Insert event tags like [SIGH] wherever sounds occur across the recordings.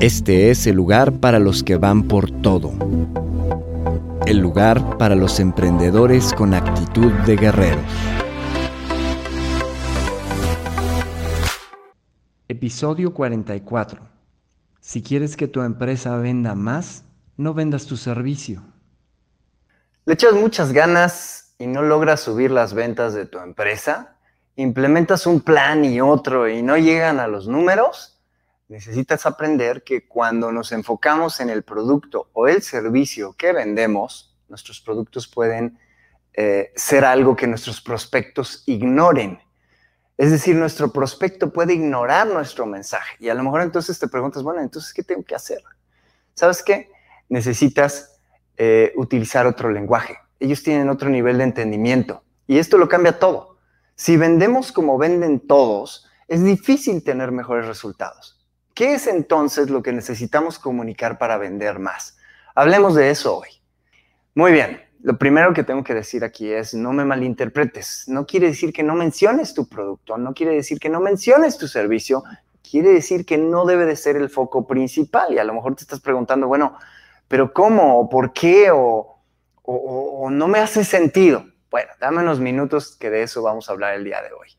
Este es el lugar para los que van por todo. El lugar para los emprendedores con actitud de guerreros. Episodio 44. Si quieres que tu empresa venda más, no vendas tu servicio. ¿Le echas muchas ganas y no logras subir las ventas de tu empresa? ¿Implementas un plan y otro y no llegan a los números? Necesitas aprender que cuando nos enfocamos en el producto o el servicio que vendemos, nuestros productos pueden eh, ser algo que nuestros prospectos ignoren. Es decir, nuestro prospecto puede ignorar nuestro mensaje y a lo mejor entonces te preguntas, bueno, entonces, ¿qué tengo que hacer? ¿Sabes qué? Necesitas eh, utilizar otro lenguaje. Ellos tienen otro nivel de entendimiento y esto lo cambia todo. Si vendemos como venden todos, es difícil tener mejores resultados. ¿Qué es entonces lo que necesitamos comunicar para vender más? Hablemos de eso hoy. Muy bien, lo primero que tengo que decir aquí es no me malinterpretes. No quiere decir que no menciones tu producto, no quiere decir que no menciones tu servicio, quiere decir que no debe de ser el foco principal. Y a lo mejor te estás preguntando, bueno, pero ¿cómo? ¿O por qué? ¿O, o no me hace sentido? Bueno, dame unos minutos que de eso vamos a hablar el día de hoy.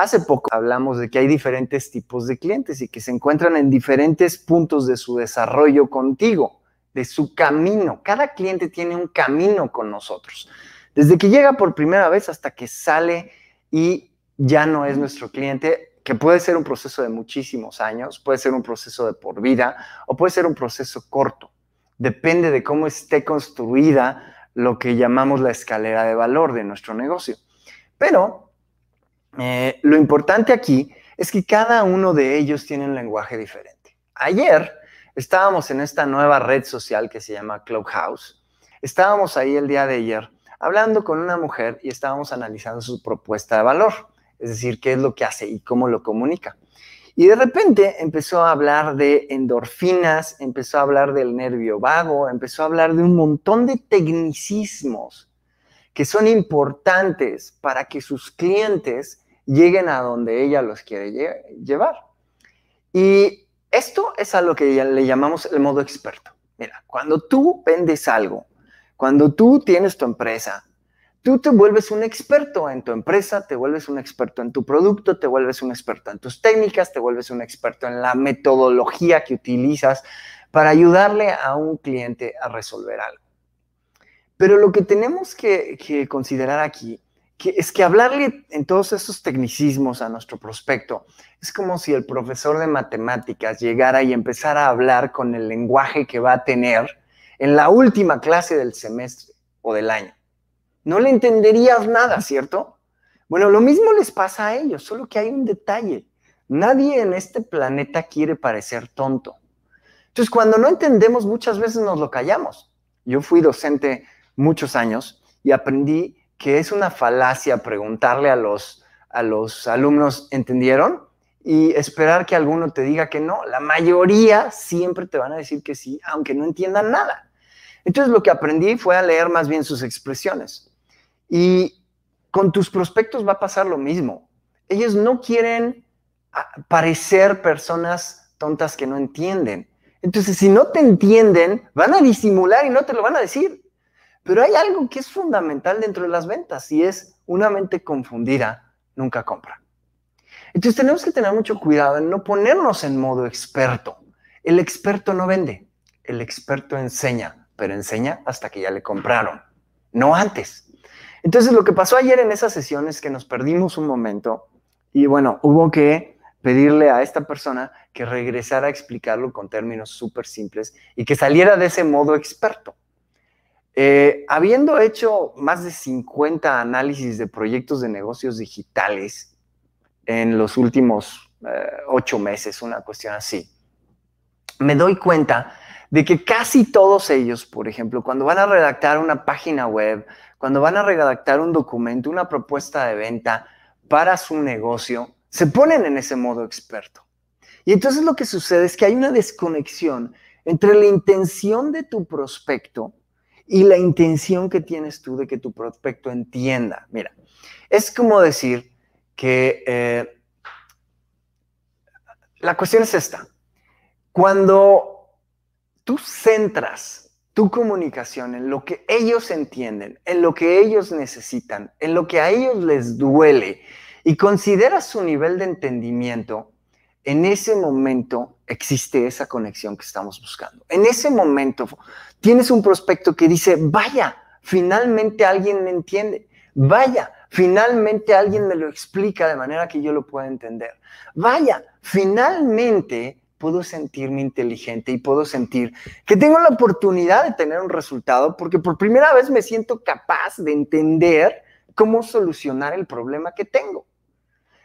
Hace poco hablamos de que hay diferentes tipos de clientes y que se encuentran en diferentes puntos de su desarrollo contigo, de su camino. Cada cliente tiene un camino con nosotros. Desde que llega por primera vez hasta que sale y ya no es nuestro cliente, que puede ser un proceso de muchísimos años, puede ser un proceso de por vida o puede ser un proceso corto. Depende de cómo esté construida lo que llamamos la escalera de valor de nuestro negocio. Pero eh, lo importante aquí es que cada uno de ellos tiene un lenguaje diferente. Ayer estábamos en esta nueva red social que se llama Clubhouse. Estábamos ahí el día de ayer hablando con una mujer y estábamos analizando su propuesta de valor, es decir, qué es lo que hace y cómo lo comunica. Y de repente empezó a hablar de endorfinas, empezó a hablar del nervio vago, empezó a hablar de un montón de tecnicismos que son importantes para que sus clientes lleguen a donde ella los quiere llevar. Y esto es a lo que le llamamos el modo experto. Mira, cuando tú vendes algo, cuando tú tienes tu empresa, tú te vuelves un experto en tu empresa, te vuelves un experto en tu producto, te vuelves un experto en tus técnicas, te vuelves un experto en la metodología que utilizas para ayudarle a un cliente a resolver algo. Pero lo que tenemos que, considerar aquí es que hablarle en todos esos tecnicismos a nuestro prospecto es como si el profesor de matemáticas llegara y empezara a hablar con el lenguaje que va a tener en la última clase del semestre o del año. No le entenderías nada, ¿cierto? Bueno, lo mismo les pasa a ellos, solo que hay un detalle. Nadie en este planeta quiere parecer tonto. Entonces, cuando no entendemos, muchas veces nos lo callamos. Yo fui docente muchos años y aprendí que es una falacia preguntarle a los, a los alumnos, ¿entendieron? Y esperar que alguno te diga que no. La mayoría siempre te van a decir que sí, aunque no entiendan nada. Entonces lo que aprendí fue a leer más bien sus expresiones. Y con tus prospectos va a pasar lo mismo. Ellos no quieren ah, parecer personas tontas que no entienden. Entonces, si no te entienden, van a disimular y no te lo van a decir. Pero hay algo que es fundamental dentro de las ventas y es una mente confundida nunca compra. Entonces tenemos que tener mucho cuidado en no ponernos en modo experto. El experto no vende, el experto enseña, pero enseña hasta que ya le compraron, no antes. Entonces lo que pasó ayer en esa sesión es que nos perdimos un momento y bueno, hubo que pedirle a esta persona que regresara a explicarlo con términos súper simples y que saliera de ese modo experto. Eh, habiendo hecho más de 50 análisis de proyectos de negocios digitales en los últimos eh, ocho meses, una cuestión así, me doy cuenta de que casi todos ellos, por ejemplo, cuando van a redactar una página web, cuando van a redactar un documento, una propuesta de venta para su negocio, se ponen en ese modo experto. Y entonces lo que sucede es que hay una desconexión entre la intención de tu prospecto y la intención que tienes tú de que tu prospecto entienda. Mira, es como decir que eh, la cuestión es esta. Cuando tú centras tu comunicación en lo que ellos entienden, en lo que ellos necesitan, en lo que a ellos les duele, y consideras su nivel de entendimiento, en ese momento existe esa conexión que estamos buscando. En ese momento tienes un prospecto que dice, vaya, finalmente alguien me entiende. Vaya, finalmente alguien me lo explica de manera que yo lo pueda entender. Vaya, finalmente puedo sentirme inteligente y puedo sentir que tengo la oportunidad de tener un resultado porque por primera vez me siento capaz de entender cómo solucionar el problema que tengo.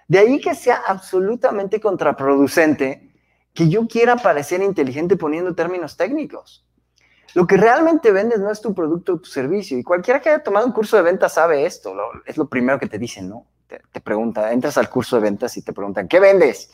De ahí que sea absolutamente contraproducente que yo quiera parecer inteligente poniendo términos técnicos. Lo que realmente vendes no es tu producto o tu servicio. Y cualquiera que haya tomado un curso de ventas sabe esto. es lo primero que te dicen, ¿no? Te, te pregunta, entras al curso de ventas y te preguntan, ¿qué vendes?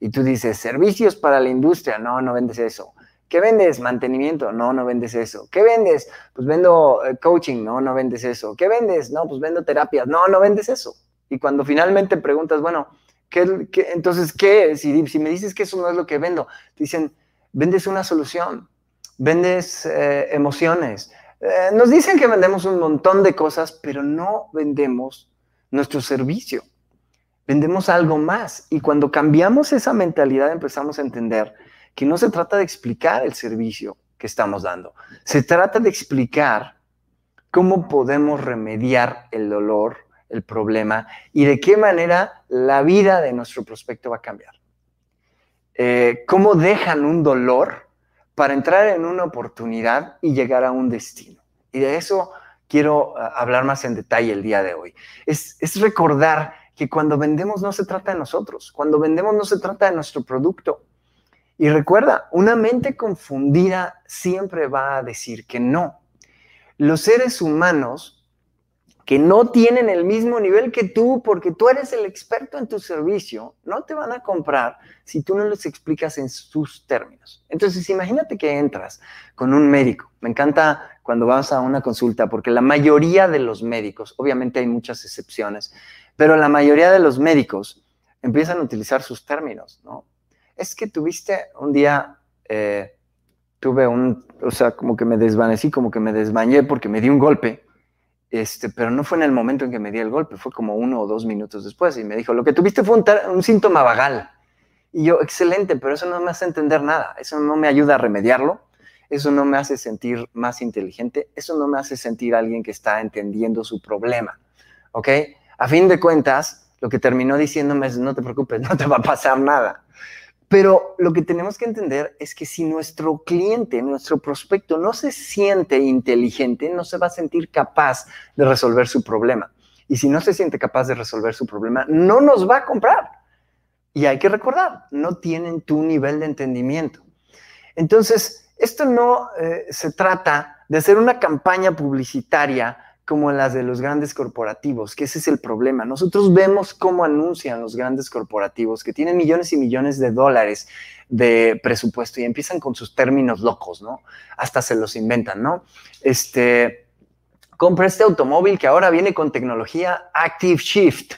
Y tú dices, servicios para la industria. No, no vendes eso. ¿Qué vendes? Mantenimiento. No, no vendes eso. ¿Qué vendes? Pues vendo eh, coaching. No, no vendes eso. ¿Qué vendes? No, pues vendo terapias. No, no vendes eso. Y cuando finalmente preguntas, bueno, ¿qué, entonces, ¿qué? Si, si, me dices que eso no es lo que vendo, te dicen, vendes una solución, vendes eh, emociones. Eh, nos dicen que vendemos un montón de cosas, pero no vendemos nuestro servicio. Vendemos algo más. Y cuando cambiamos esa mentalidad empezamos a entender que no se trata de explicar el servicio que estamos dando. Se trata de explicar cómo podemos remediar el dolor el problema y de qué manera la vida de nuestro prospecto va a cambiar. Eh, cómo dejan un dolor para entrar en una oportunidad y llegar a un destino. Y de eso quiero ah, hablar más en detalle el día de hoy. Es, es recordar que cuando vendemos no se trata de nosotros, cuando vendemos no se trata de nuestro producto. Y recuerda, una mente confundida siempre va a decir que no. Los seres humanos que no tienen el mismo nivel que tú porque tú eres el experto en tu servicio, no te van a comprar si tú no les explicas en sus términos. Entonces, imagínate que entras con un médico. Me encanta cuando vas a una consulta porque la mayoría de los médicos, obviamente hay muchas excepciones, pero la mayoría de los médicos empiezan a utilizar sus términos, ¿no? Es que tuviste un día, eh, tuve un, o sea, como que me desvanecí, como que me desbañé porque me di un golpe este, pero no fue en el momento en que me di el golpe, fue como uno o dos minutos después. Y me dijo, lo que tuviste fue un, síntoma vagal. Y yo, excelente, pero eso no me hace entender nada, eso no me ayuda a remediarlo, eso no me hace sentir más inteligente, eso no me hace sentir alguien que está entendiendo su problema. ¿Ok? A fin de cuentas, lo que terminó diciéndome es, no te preocupes, [LAUGHS] no te va a pasar nada. Pero lo que tenemos que entender es que si nuestro cliente, nuestro prospecto no se siente inteligente, no se va a sentir capaz de resolver su problema. Y si no se siente capaz de resolver su problema, no nos va a comprar. Y hay que recordar, no tienen tu nivel de entendimiento. Entonces, esto no eh, se trata de hacer una campaña publicitaria como las de los grandes corporativos, que ese es el problema. Nosotros vemos cómo anuncian los grandes corporativos que tienen millones y millones de dólares de presupuesto y empiezan con sus términos locos, ¿no? Hasta se los inventan, ¿no? Este, compra este automóvil que ahora viene con tecnología Active Shift,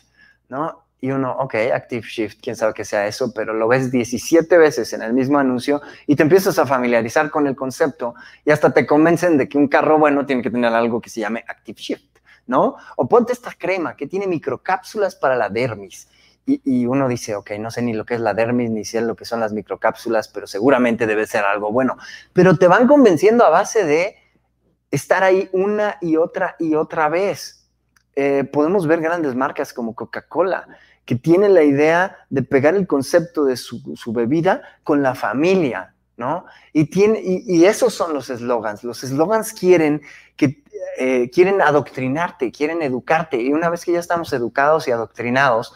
¿no? Y uno, ok, Active Shift, quién sabe qué sea eso, pero lo ves 17 veces en el mismo anuncio y te empiezas a familiarizar con el concepto y hasta te convencen de que un carro bueno tiene que tener algo que se llame Active Shift, ¿no? O ponte esta crema que tiene microcápsulas para la dermis. Y, uno dice, ok, no sé ni lo que es la dermis, ni sé lo que son las microcápsulas, pero seguramente debe ser algo bueno. Pero te van convenciendo a base de estar ahí una y otra y otra vez eh, podemos ver grandes marcas como Coca-Cola, que tienen la idea de pegar el concepto de su, bebida con la familia, ¿no? Y, tiene, y, esos son los eslogans. Los eslogans quieren, eh, quieren adoctrinarte, quieren educarte. Y una vez que ya estamos educados y adoctrinados,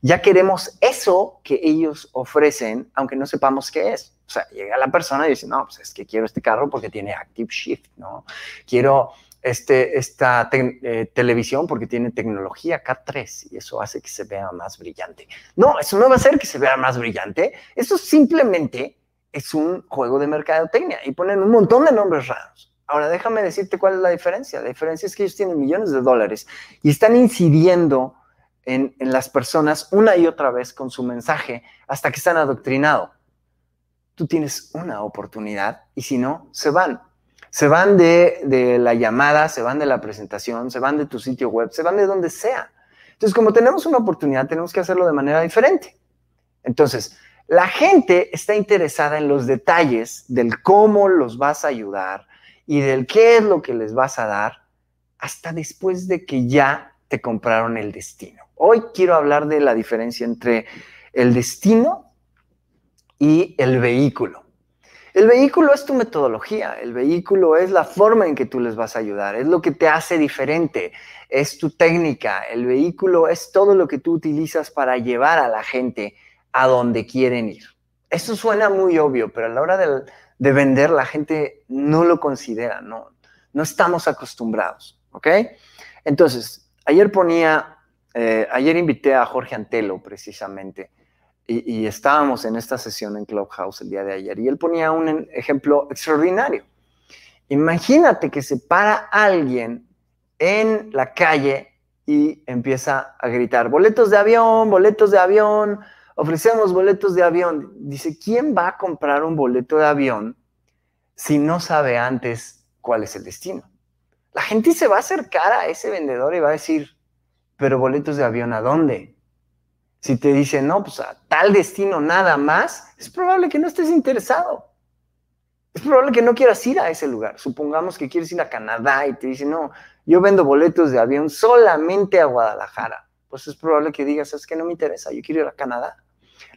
ya queremos eso que ellos ofrecen, aunque no sepamos qué es. O sea, llega la persona y dice, no, pues es que quiero este carro porque tiene Active Shift, ¿no? Quiero este, esta eh, televisión porque tiene tecnología K3 y eso hace que se vea más brillante. No, eso no va a hacer que se vea más brillante. Eso simplemente es un juego de mercadotecnia y ponen un montón de nombres raros. Ahora déjame decirte cuál es la diferencia. La diferencia es que ellos tienen millones de dólares y están incidiendo en, en las personas una y otra vez con su mensaje hasta que están adoctrinados. Tú tienes una oportunidad y si no, se van se van de, la llamada, se van de la presentación, se van de tu sitio web, se van de donde sea. Entonces, como tenemos una oportunidad, tenemos que hacerlo de manera diferente. Entonces, la gente está interesada en los detalles del cómo los vas a ayudar y del qué es lo que les vas a dar hasta después de que ya te compraron el destino. Hoy quiero hablar de la diferencia entre el destino y el vehículo. El vehículo es tu metodología, el vehículo es la forma en que tú les vas a ayudar, es lo que te hace diferente, es tu técnica, el vehículo es todo lo que tú utilizas para llevar a la gente a donde quieren ir. Eso suena muy obvio, pero a la hora de, vender la gente no lo considera, no, no estamos acostumbrados, ¿ok? Entonces, ayer ponía, eh, ayer invité a Jorge Antelo precisamente y, estábamos en esta sesión en Clubhouse el día de ayer y él ponía un ejemplo extraordinario. Imagínate que se para alguien en la calle y empieza a gritar, boletos de avión, boletos de avión, ofrecemos boletos de avión. Dice, ¿quién va a comprar un boleto de avión si no sabe antes cuál es el destino? La gente se va a acercar a ese vendedor y va a decir, pero boletos de avión, ¿a dónde? Si te dicen, no, pues a tal destino nada más, es probable que no estés interesado. Es probable que no quieras ir a ese lugar. Supongamos que quieres ir a Canadá y te dicen, no, yo vendo boletos de avión solamente a Guadalajara. Pues es probable que digas, es que no me interesa, yo quiero ir a Canadá.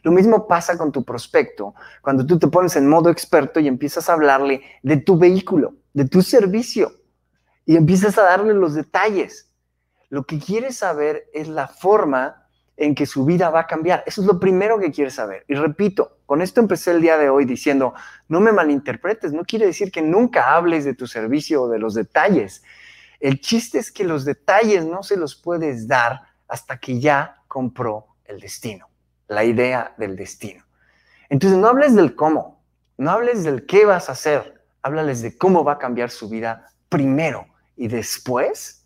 Lo mismo pasa con tu prospecto cuando tú te pones en modo experto y empiezas a hablarle de tu vehículo, de tu servicio y empiezas a darle los detalles. Lo que quieres saber es la forma en que su vida va a cambiar. Eso es lo primero que quieres saber. Y repito, con esto empecé el día de hoy diciendo, no me malinterpretes, no quiere decir que nunca hables de tu servicio o de los detalles. El chiste es que los detalles no se los puedes dar hasta que ya compró el destino, la idea del destino. Entonces no hables del cómo, no hables del qué vas a hacer, háblales de cómo va a cambiar su vida primero y después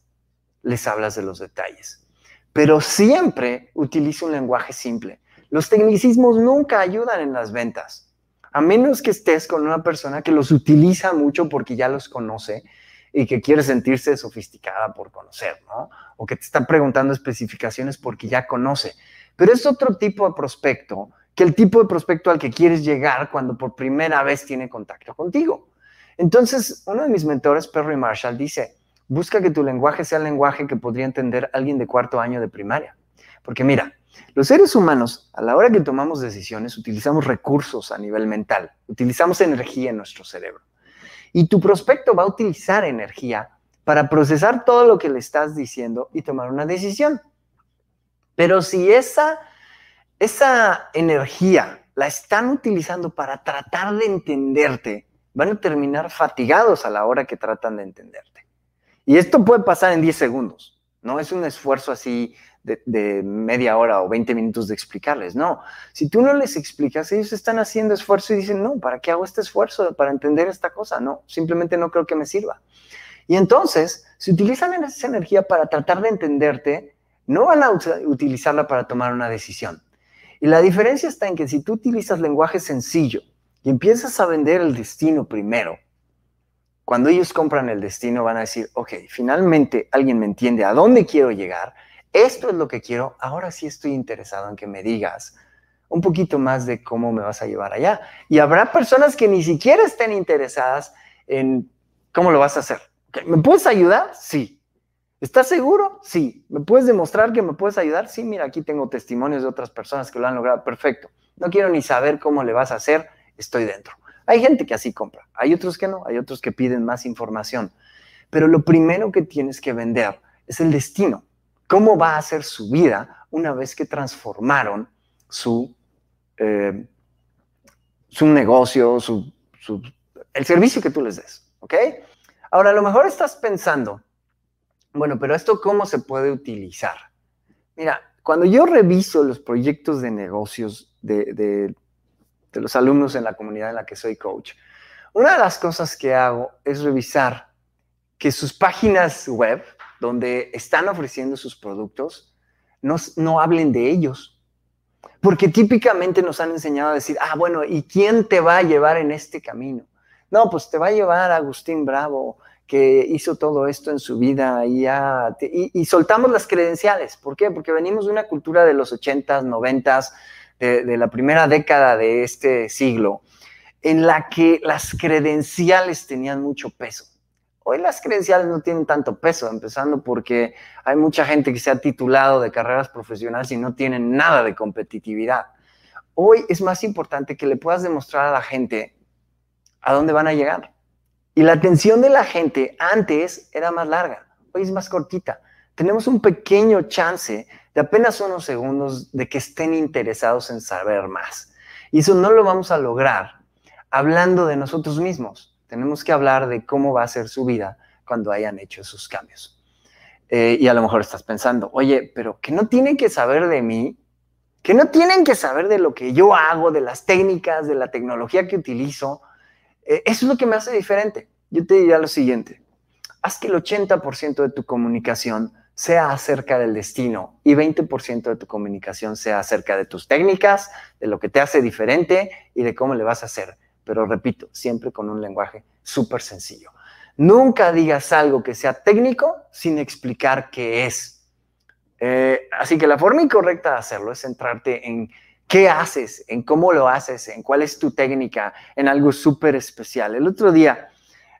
les hablas de los detalles pero siempre utiliza un lenguaje simple. Los tecnicismos nunca ayudan en las ventas, a menos que estés con una persona que los utiliza mucho porque ya los conoce y que quiere sentirse sofisticada por conocer, ¿no? O que te está preguntando especificaciones porque ya conoce. Pero es otro tipo de prospecto que el tipo de prospecto al que quieres llegar cuando por primera vez tiene contacto contigo. Entonces, uno de mis mentores, Perry Marshall, dice, Busca que tu lenguaje sea el lenguaje que podría entender alguien de cuarto año de primaria. Porque mira, los seres humanos, a la hora que tomamos decisiones, utilizamos recursos a nivel mental, utilizamos energía en nuestro cerebro. Y tu prospecto va a utilizar energía para procesar todo lo que le estás diciendo y tomar una decisión. Pero si esa, esa energía la están utilizando para tratar de entenderte, van a terminar fatigados a la hora que tratan de entenderte. Y esto puede pasar en 10 segundos, no es un esfuerzo así de, media hora o 20 minutos de explicarles, no. Si tú no les explicas, ellos están haciendo esfuerzo y dicen, no, ¿para qué hago este esfuerzo para entender esta cosa? No, simplemente no creo que me sirva. Y entonces, si utilizan esa energía para tratar de entenderte, no van a utilizarla para tomar una decisión. Y la diferencia está en que si tú utilizas lenguaje sencillo y empiezas a vender el destino primero, cuando ellos compran el destino van a decir, ok, finalmente alguien me entiende a dónde quiero llegar, esto es lo que quiero, ahora sí estoy interesado en que me digas un poquito más de cómo me vas a llevar allá. Y habrá personas que ni siquiera estén interesadas en cómo lo vas a hacer. ¿Me puedes ayudar? Sí. ¿Estás seguro? Sí. ¿Me puedes demostrar que me puedes ayudar? Sí, mira, aquí tengo testimonios de otras personas que lo han logrado. Perfecto. No quiero ni saber cómo le vas a hacer, estoy dentro. Hay gente que así compra, hay otros que no, hay otros que piden más información. Pero lo primero que tienes que vender es el destino. ¿Cómo va a ser su vida una vez que transformaron su, eh, su negocio, su, el servicio que tú les des? ¿Ok? Ahora, a lo mejor estás pensando, bueno, pero esto cómo se puede utilizar. Mira, cuando yo reviso los proyectos de negocios de, de, los alumnos en la comunidad en la que soy coach, una de las cosas que hago es revisar que sus páginas web, donde están ofreciendo sus productos, no, no hablen de ellos. Porque típicamente nos han enseñado a decir, ah, bueno, ¿y quién te va a llevar en este camino? No, pues te va a llevar Agustín Bravo, que hizo todo esto en su vida y, ya, y, soltamos las credenciales. ¿Por qué? Porque venimos de una cultura de los 80s, 90s, de, la primera década de este siglo, en la que las credenciales tenían mucho peso. Hoy las credenciales no tienen tanto peso, empezando porque hay mucha gente que se ha titulado de carreras profesionales y no tienen nada de competitividad. Hoy es más importante que le puedas demostrar a la gente a dónde van a llegar y la atención de la gente antes era más larga, hoy es más cortita. Tenemos un pequeño chance de apenas unos segundos de que estén interesados en saber más. Y eso no lo vamos a lograr hablando de nosotros mismos. Tenemos que hablar de cómo va a ser su vida cuando hayan hecho esos cambios. Eh, y a lo mejor estás pensando, oye, pero que no tienen que saber de mí, que no tienen que saber de lo que yo hago, de las técnicas, de la tecnología que utilizo, eh, eso es lo que me hace diferente. Yo te diría lo siguiente, haz que el 80% de tu comunicación sea acerca del destino y 20% de tu comunicación sea acerca de tus técnicas, de lo que te hace diferente y de cómo le vas a hacer. Pero repito, siempre con un lenguaje súper sencillo. Nunca digas algo que sea técnico sin explicar qué es. Eh, así que la forma incorrecta de hacerlo es centrarte en qué haces, en cómo lo haces, en cuál es tu técnica, en algo súper especial. El otro día,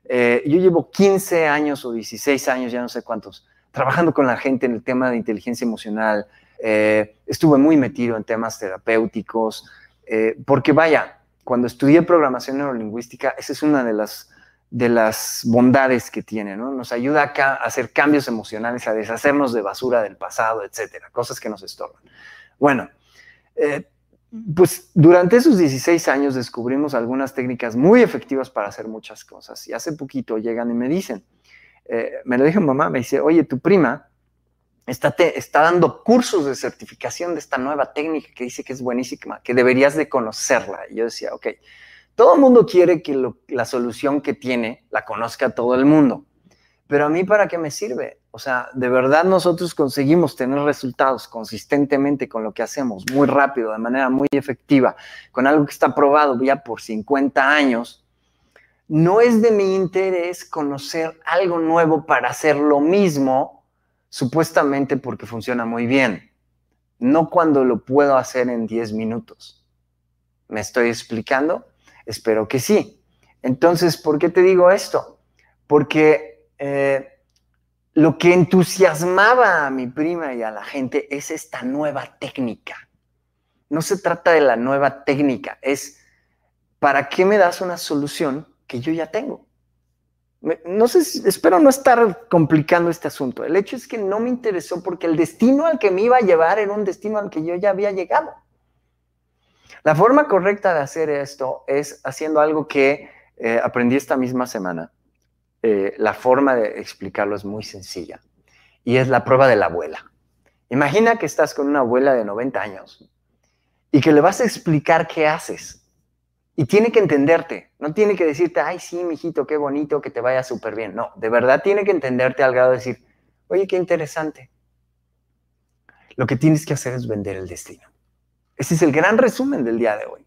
eh, yo llevo 15 años o 16 años, ya no sé cuántos, trabajando con la gente en el tema de inteligencia emocional. Eh, estuve muy metido en temas terapéuticos, eh, porque vaya, cuando estudié programación neurolingüística, esa es una de las, de las bondades que tiene, ¿no? Nos ayuda a, a hacer cambios emocionales, a deshacernos de basura del pasado, etcétera, cosas que nos estorban. Bueno, pues durante esos 16 años descubrimos algunas técnicas muy efectivas para hacer muchas cosas. Y hace poquito llegan y me dicen, eh, me lo dijo mamá, me dice, oye, tu prima está, está dando cursos de certificación de esta nueva técnica que dice que es buenísima, que deberías de conocerla. Y yo decía, ok, todo el mundo quiere que la solución que tiene la conozca todo el mundo. Pero a mí, ¿para qué me sirve? O sea, de verdad nosotros conseguimos tener resultados consistentemente con lo que hacemos, muy rápido, de manera muy efectiva, con algo que está probado ya por 50 años. No es de mi interés conocer algo nuevo para hacer lo mismo, supuestamente porque funciona muy bien. No cuando lo puedo hacer en 10 minutos. ¿Me estoy explicando? Espero que sí. Entonces, ¿por qué te digo esto? Porque eh, lo que entusiasmaba a mi prima y a la gente es esta nueva técnica. No se trata de la nueva técnica, es ¿para qué me das una solución que yo ya tengo? No sé, espero no estar complicando este asunto. El hecho es que no me interesó porque el destino al que me iba a llevar era un destino al que yo ya había llegado. La forma correcta de hacer esto es haciendo algo que eh, aprendí esta misma semana eh, la forma de explicarlo es muy sencilla y es la prueba de la abuela. Imagina que estás con una abuela de 90 años y que le vas a explicar qué haces y tiene que entenderte, no tiene que decirte, ay, sí, mijito, qué bonito, que te vaya súper bien. No, de verdad tiene que entenderte al grado de decir, oye, qué interesante. Lo que tienes que hacer es vender el destino. Ese es el gran resumen del día de hoy.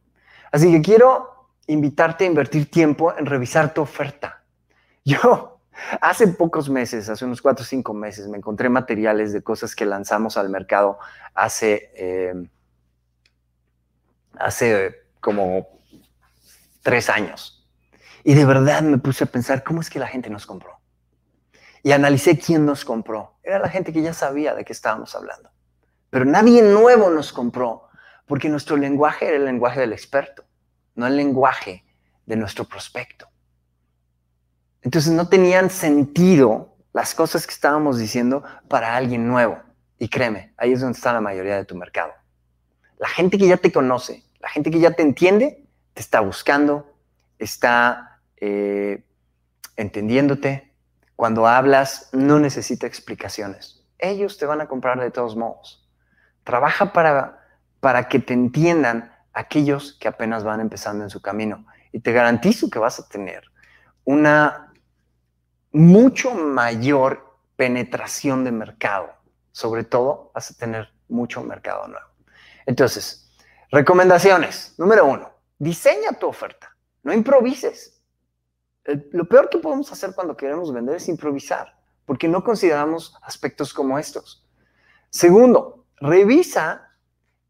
Así que quiero invitarte a invertir tiempo en revisar tu oferta yo hace pocos meses, hace unos cuatro o cinco meses, me encontré materiales de cosas que lanzamos al mercado hace, eh, hace como tres años. Y de verdad me puse a pensar, ¿cómo es que la gente nos compró? y analicé quién nos compró. Era la gente que ya sabía de qué estábamos hablando. Pero nadie nuevo nos compró, porque nuestro lenguaje era el lenguaje del experto, no el lenguaje de nuestro prospecto. Entonces no tenían sentido las cosas que estábamos diciendo para alguien nuevo. Y créeme, ahí es donde está la mayoría de tu mercado. La gente que ya te conoce, la gente que ya te entiende, está buscando, está eh, entendiéndote. Cuando hablas, no necesita explicaciones. Ellos te van a comprar de todos modos. Trabaja para, para que te entiendan aquellos que apenas van empezando en su camino. Y te garantizo que vas a tener una mucho mayor penetración de mercado. Sobre todo, vas a tener mucho mercado nuevo. Entonces, recomendaciones. Número uno, diseña tu oferta. No improvises. lo peor que podemos hacer cuando queremos vender es improvisar, porque no consideramos aspectos como estos. Segundo, revisa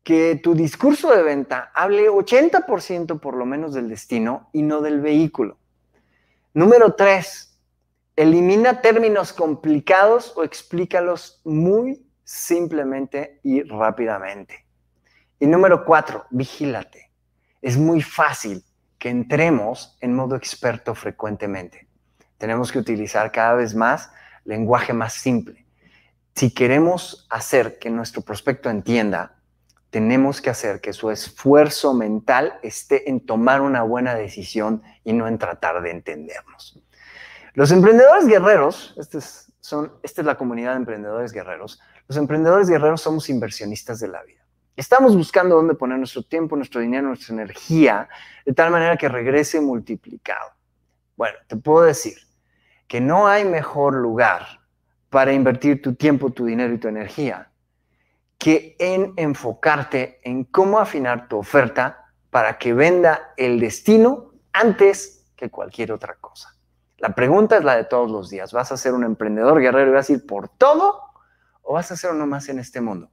que tu discurso de venta hable 80% por lo menos del destino y no del vehículo. Número tres, elimina términos complicados o explícalos muy simplemente y rápidamente. Y número cuatro, vigílate. Es muy fácil que entremos en modo experto frecuentemente. Tenemos que utilizar cada vez más lenguaje más simple. Si queremos hacer que nuestro prospecto entienda, tenemos que hacer que su esfuerzo mental esté en tomar una buena decisión y no en tratar de entendernos. Los emprendedores guerreros, este son, esta es la comunidad de emprendedores guerreros, los emprendedores guerreros somos inversionistas de la vida. Estamos buscando dónde poner nuestro tiempo, nuestro dinero, nuestra energía, de tal manera que regrese multiplicado. Bueno, te puedo decir que no hay mejor lugar para invertir tu tiempo, tu dinero y tu energía que en enfocarte en cómo afinar tu oferta para que venda el destino antes que cualquier otra cosa. La pregunta es la de todos los días. ¿Vas a ser un emprendedor guerrero y vas a ir por todo o vas a ser uno más en este mundo?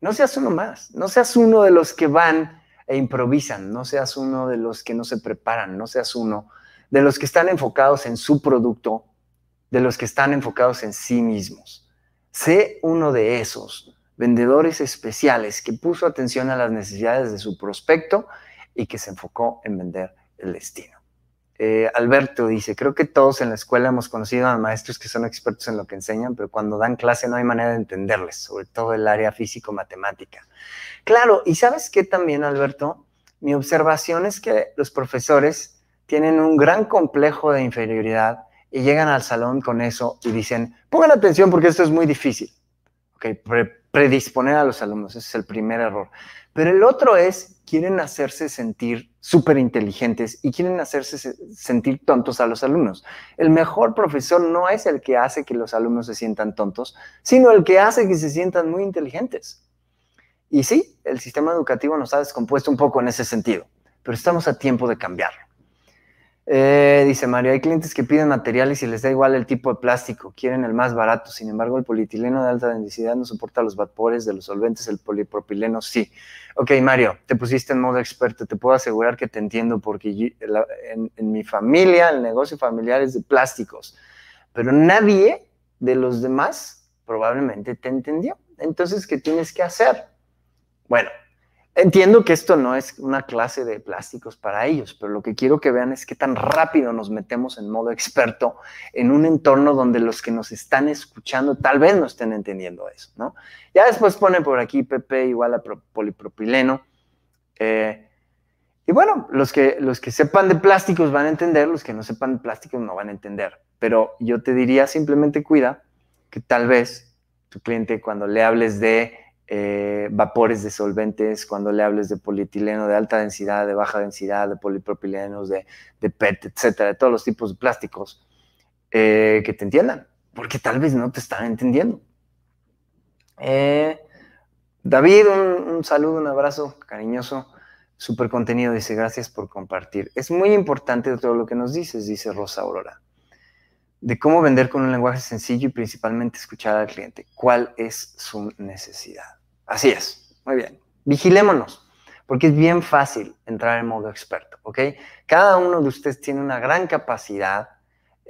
No seas uno más, no seas uno de los que van e improvisan, no seas uno de los que no se preparan, no seas uno de los que están enfocados en su producto, de los que están enfocados en sí mismos. Sé uno de esos vendedores especiales que puso atención a las necesidades de su prospecto y que se enfocó en vender el destino. Eh, Alberto dice, creo que todos en la escuela hemos conocido a maestros que son expertos en lo que enseñan, pero cuando dan clase no hay manera de entenderles, sobre todo el área físico-matemática. Claro, y sabes qué también, Alberto, mi observación es que los profesores tienen un gran complejo de inferioridad y llegan al salón con eso y dicen, pongan atención porque esto es muy difícil. Ok, predisponer a los alumnos, ese es el primer error. Pero el otro es, quieren hacerse sentir súper inteligentes y quieren hacerse sentir tontos a los alumnos. El mejor profesor no es el que hace que los alumnos se sientan tontos, sino el que hace que se sientan muy inteligentes. Y sí, el sistema educativo nos ha descompuesto un poco en ese sentido, pero estamos a tiempo de cambiarlo. Eh, dice Mario, hay clientes que piden materiales y les da igual el tipo de plástico, quieren el más barato, sin embargo el polietileno de alta densidad no soporta los vapores de los solventes, el polipropileno sí. Ok, Mario, te pusiste en modo experto, te puedo asegurar que te entiendo porque en, en mi familia el negocio familiar es de plásticos, pero nadie de los demás probablemente te entendió. Entonces, ¿qué tienes que hacer? Bueno, Entiendo que esto no es una clase de plásticos para ellos, pero lo que quiero que vean es qué tan rápido nos metemos en modo experto en un entorno donde los que nos están escuchando tal vez no estén entendiendo eso, ¿no? Ya después pone por aquí PP igual a polipropileno. Eh, y bueno, los que, los que sepan de plásticos van a entender, los que no sepan de plásticos no van a entender. Pero yo te diría simplemente cuida que tal vez tu cliente cuando le hables de eh, vapores de solventes, cuando le hables de polietileno de alta densidad, de baja densidad, de polipropilenos, de, PET, etcétera, de todos los tipos de plásticos, eh, que te entiendan, porque tal vez no te están entendiendo. Eh, David, un, saludo, un abrazo cariñoso, súper contenido, dice gracias por compartir. Es muy importante todo lo que nos dices, dice Rosa Aurora de cómo vender con un lenguaje sencillo y principalmente escuchar al cliente. ¿Cuál es su necesidad? Así es. Muy bien. Vigilémonos, porque es bien fácil entrar en modo experto, ¿ok? Cada uno de ustedes tiene una gran capacidad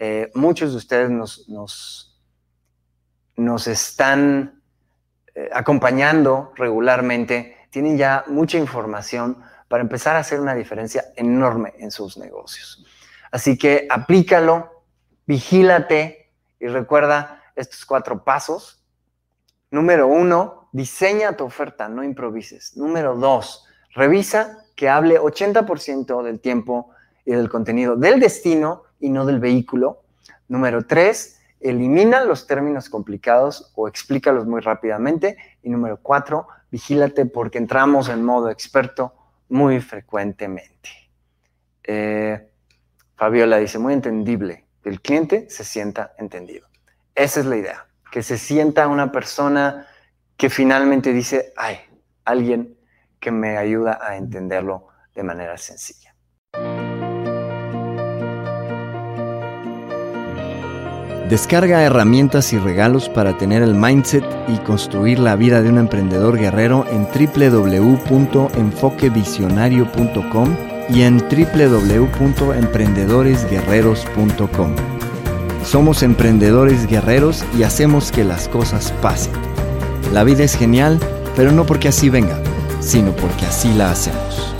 eh, muchos de ustedes nos, nos, nos están eh, acompañando regularmente, tienen ya mucha información para empezar a hacer una diferencia enorme en sus negocios. Así que aplícalo, vigílate y recuerda estos cuatro pasos. Número uno, diseña tu oferta, no improvises. Número dos, revisa que hable 80% del tiempo y del contenido del destino y no del vehículo. Número tres, elimina los términos complicados o explícalos muy rápidamente. Y número cuatro, vigílate porque entramos en modo experto muy frecuentemente. Eh, Fabiola dice, muy entendible, que el cliente se sienta entendido. Esa es la idea, que se sienta una persona que finalmente dice, ay, alguien que me ayuda a entenderlo de manera sencilla. Descarga herramientas y regalos para tener el mindset y construir la vida de un emprendedor guerrero en www.enfoquevisionario.com y en www.emprendedoresguerreros.com. Somos emprendedores guerreros y hacemos que las cosas pasen. La vida es genial, pero no porque así venga, sino porque así la hacemos.